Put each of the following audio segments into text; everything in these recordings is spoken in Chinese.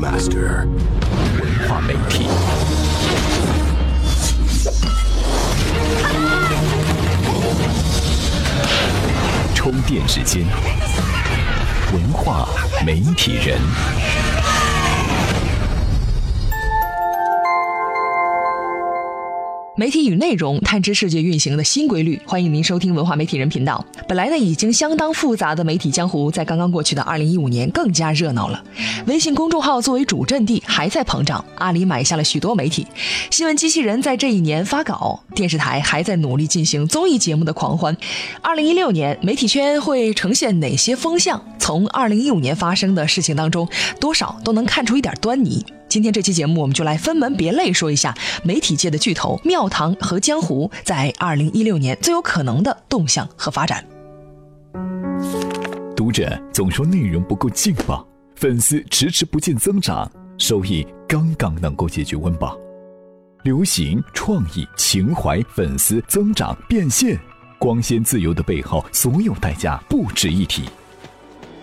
Master，文化媒体。充电时间，文化媒体人。媒体与内容探知世界运行的新规律，欢迎您收听文化媒体人频道。本来呢已经相当复杂的媒体江湖，在刚刚过去的二零一五年更加热闹了。微信公众号作为主阵地还在膨胀，阿里买下了许多媒体，新闻机器人在这一年发稿，电视台还在努力进行综艺节目的狂欢。二零一六年媒体圈会呈现哪些风向？从二零一五年发生的事情当中，多少都能看出一点端倪。今天这期节目，我们就来分门别类说一下媒体界的巨头庙堂和江湖在二零一六年最有可能的动向和发展。读者总说内容不够劲爆，粉丝迟迟不见增长，收益刚刚能够解决温饱。流行、创意、情怀、粉丝增长、变现，光鲜自由的背后，所有代价不值一提。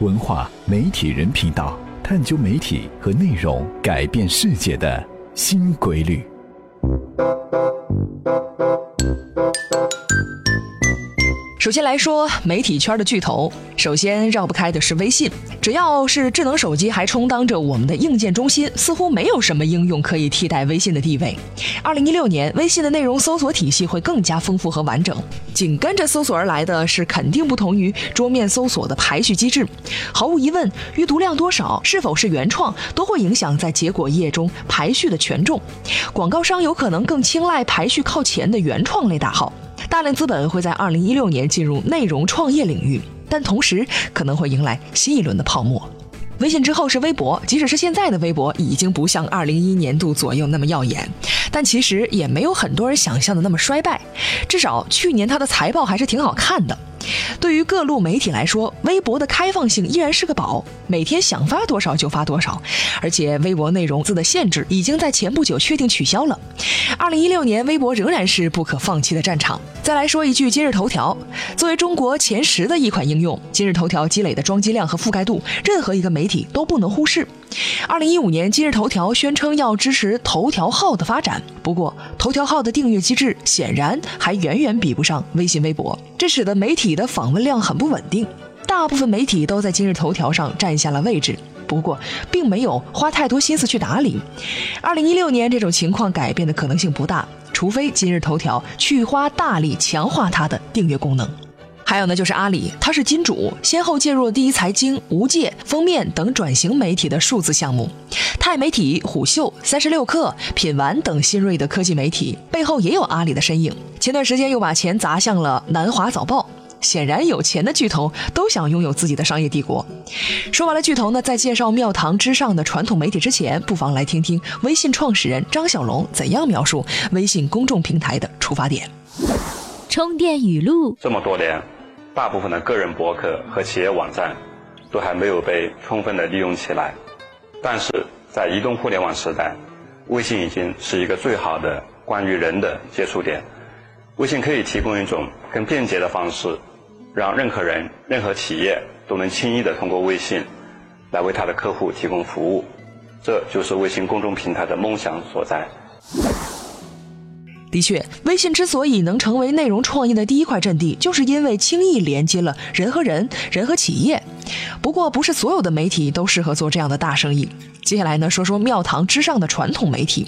文化媒体人频道。探究媒体和内容改变世界的新规律。首先来说媒体圈的巨头，首先绕不开的是微信。只要是智能手机还充当着我们的硬件中心，似乎没有什么应用可以替代微信的地位。二零一六年，微信的内容搜索体系会更加丰富和完整。紧跟着搜索而来的是肯定不同于桌面搜索的排序机制。毫无疑问，阅读量多少、是否是原创，都会影响在结果页中排序的权重。广告商有可能更青睐排序靠前的原创类大号。大量资本会在二零一六年进入内容创业领域，但同时可能会迎来新一轮的泡沫。微信之后是微博，即使是现在的微博，已经不像二零一一年度左右那么耀眼，但其实也没有很多人想象的那么衰败。至少去年它的财报还是挺好看的。对于各路媒体来说，微博的开放性依然是个宝，每天想发多少就发多少，而且微博内容字的限制已经在前不久确定取消了。二零一六年，微博仍然是不可放弃的战场。再来说一句，今日头条作为中国前十的一款应用，今日头条积累的装机量和覆盖度，任何一个媒体都不能忽视。二零一五年，今日头条宣称要支持头条号的发展，不过头条号的订阅机制显然还远远比不上微信、微博，这使得媒体的访问量很不稳定。大部分媒体都在今日头条上占下了位置，不过并没有花太多心思去打理。二零一六年，这种情况改变的可能性不大，除非今日头条去花大力强化它的订阅功能。还有呢，就是阿里，它是金主，先后介入了第一财经、无界、封面等转型媒体的数字项目。钛媒体、虎嗅、三十六氪、品玩等新锐的科技媒体背后也有阿里的身影。前段时间又把钱砸向了南华早报。显然，有钱的巨头都想拥有自己的商业帝国。说完了巨头呢，在介绍庙堂之上的传统媒体之前，不妨来听听微信创始人张小龙怎样描述微信公众平台的出发点。充电语录：这么多年。大部分的个人博客和企业网站都还没有被充分的利用起来，但是在移动互联网时代，微信已经是一个最好的关于人的接触点。微信可以提供一种更便捷的方式，让任何人、任何企业都能轻易的通过微信来为他的客户提供服务。这就是微信公众平台的梦想所在。的确，微信之所以能成为内容创业的第一块阵地，就是因为轻易连接了人和人、人和企业。不过，不是所有的媒体都适合做这样的大生意。接下来呢，说说庙堂之上的传统媒体，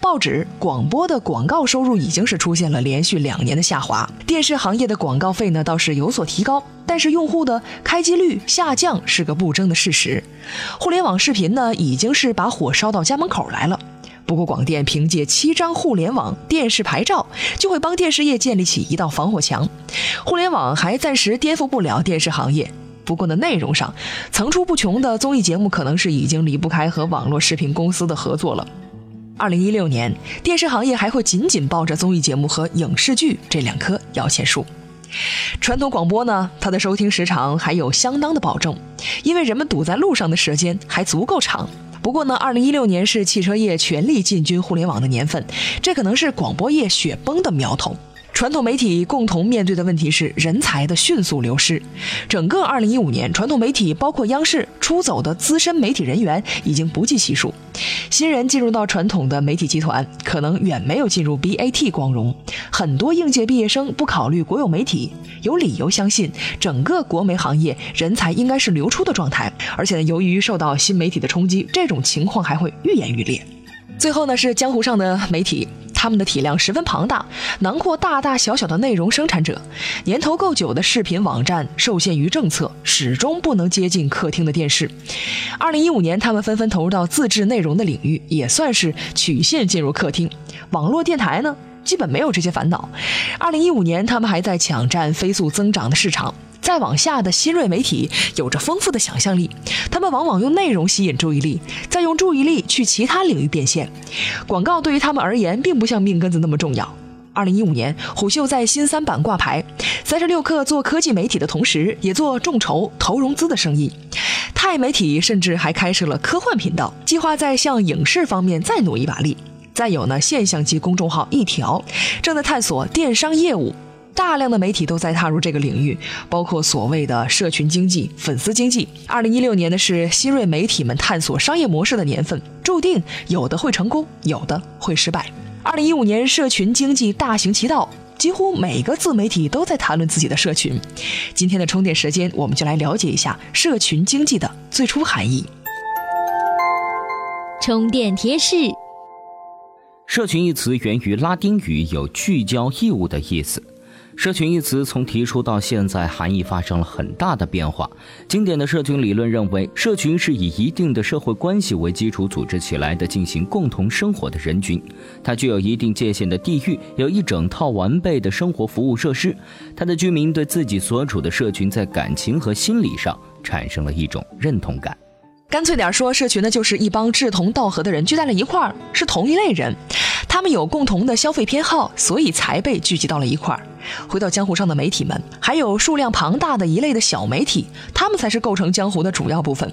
报纸、广播的广告收入已经是出现了连续两年的下滑。电视行业的广告费呢，倒是有所提高，但是用户的开机率下降是个不争的事实。互联网视频呢，已经是把火烧到家门口来了。不过，广电凭借七张互联网电视牌照，就会帮电视业建立起一道防火墙。互联网还暂时颠覆不了电视行业。不过呢，内容上层出不穷的综艺节目，可能是已经离不开和网络视频公司的合作了。二零一六年，电视行业还会紧紧抱着综艺节目和影视剧这两棵摇钱树。传统广播呢，它的收听时长还有相当的保证，因为人们堵在路上的时间还足够长。不过呢，二零一六年是汽车业全力进军互联网的年份，这可能是广播业雪崩的苗头。传统媒体共同面对的问题是人才的迅速流失。整个2015年，传统媒体包括央视出走的资深媒体人员已经不计其数。新人进入到传统的媒体集团，可能远没有进入 BAT 光荣。很多应届毕业生不考虑国有媒体，有理由相信整个国媒行业人才应该是流出的状态。而且呢，由于受到新媒体的冲击，这种情况还会愈演愈烈。最后呢，是江湖上的媒体。他们的体量十分庞大，囊括大大小小的内容生产者。年头够久的视频网站受限于政策，始终不能接近客厅的电视。二零一五年，他们纷纷投入到自制内容的领域，也算是曲线进入客厅。网络电台呢，基本没有这些烦恼。二零一五年，他们还在抢占飞速增长的市场。再往下的新锐媒体有着丰富的想象力，他们往往用内容吸引注意力，再用注意力去其他领域变现。广告对于他们而言，并不像命根子那么重要。二零一五年，虎嗅在新三板挂牌，三十六氪做科技媒体的同时，也做众筹投融资的生意。钛媒体甚至还开设了科幻频道，计划在向影视方面再努一把力。再有呢，现象级公众号一条正在探索电商业务。大量的媒体都在踏入这个领域，包括所谓的社群经济、粉丝经济。二零一六年呢是新锐媒体们探索商业模式的年份，注定有的会成功，有的会失败。二零一五年社群经济大行其道，几乎每个自媒体都在谈论自己的社群。今天的充电时间，我们就来了解一下社群经济的最初含义。充电贴士：社群一词源于拉丁语，有聚焦义务的意思。社群一词从提出到现在，含义发生了很大的变化。经典的社群理论认为，社群是以一定的社会关系为基础组织起来的，进行共同生活的人群。它具有一定界限的地域，有一整套完备的生活服务设施。它的居民对自己所处的社群，在感情和心理上产生了一种认同感。干脆点说，社群呢就是一帮志同道合的人聚在了一块儿，是同一类人。他们有共同的消费偏好，所以才被聚集到了一块儿。回到江湖上的媒体们，还有数量庞大的一类的小媒体，他们才是构成江湖的主要部分。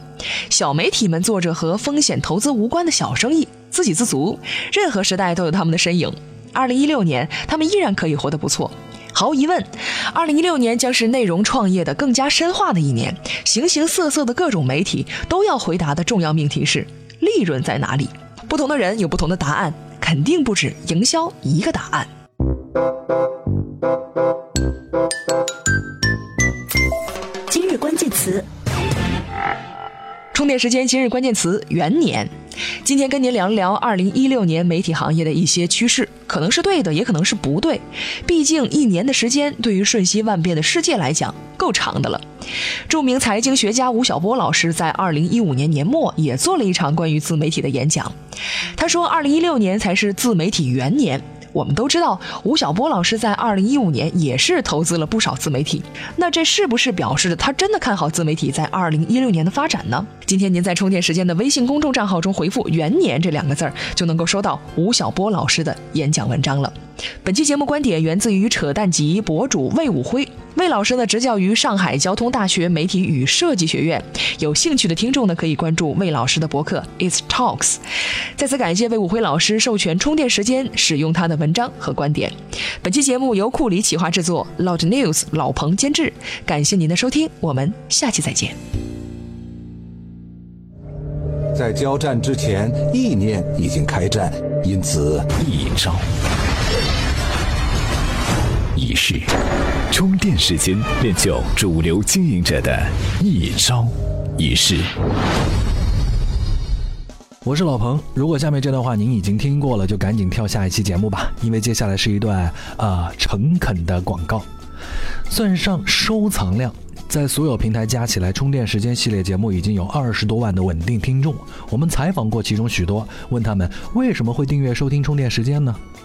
小媒体们做着和风险投资无关的小生意，自给自足，任何时代都有他们的身影。二零一六年，他们依然可以活得不错。毫无疑问，二零一六年将是内容创业的更加深化的一年。形形色色的各种媒体都要回答的重要命题是：利润在哪里？不同的人有不同的答案。肯定不止营销一个答案。今日关键词：充电时间。今日关键词：元年。今天跟您聊一聊二零一六年媒体行业的一些趋势，可能是对的，也可能是不对。毕竟一年的时间，对于瞬息万变的世界来讲，够长的了。著名财经学家吴晓波老师在二零一五年年末也做了一场关于自媒体的演讲，他说，二零一六年才是自媒体元年。我们都知道，吴晓波老师在二零一五年也是投资了不少自媒体。那这是不是表示着他真的看好自媒体在二零一六年的发展呢？今天您在充电时间的微信公众账号中回复“元年”这两个字儿，就能够收到吴晓波老师的演讲文章了。本期节目观点源自于扯淡集博主魏武辉。魏老师呢，执教于上海交通大学媒体与设计学院。有兴趣的听众呢，可以关注魏老师的博客 It's Talks。再次感谢魏武辉老师授权充电时间使用他的文章和观点。本期节目由库里企划制作，Loud News 老彭监制。感谢您的收听，我们下期再见。在交战之前，意念已经开战，因此一招。仪式，充电时间练就主流经营者的一招一式。我是老彭，如果下面这段话您已经听过了，就赶紧跳下一期节目吧，因为接下来是一段啊诚恳的广告，算上收藏量。在所有平台加起来，充电时间系列节目已经有二十多万的稳定听众。我们采访过其中许多，问他们为什么会订阅收听充电时间呢？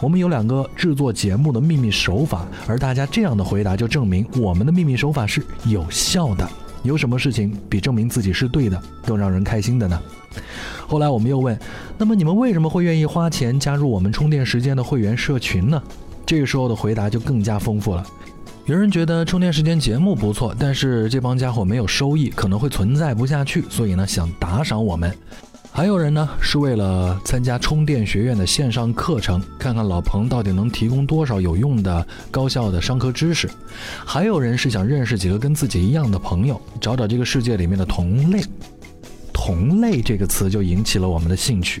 我们有两个制作节目的秘密手法，而大家这样的回答就证明我们的秘密手法是有效的。有什么事情比证明自己是对的更让人开心的呢？后来我们又问，那么你们为什么会愿意花钱加入我们充电时间的会员社群呢？这个时候的回答就更加丰富了。有人觉得充电时间节目不错，但是这帮家伙没有收益，可能会存在不下去，所以呢想打赏我们。还有人呢，是为了参加充电学院的线上课程，看看老彭到底能提供多少有用的、高效的商科知识；还有人是想认识几个跟自己一样的朋友，找找这个世界里面的同类。同类这个词就引起了我们的兴趣。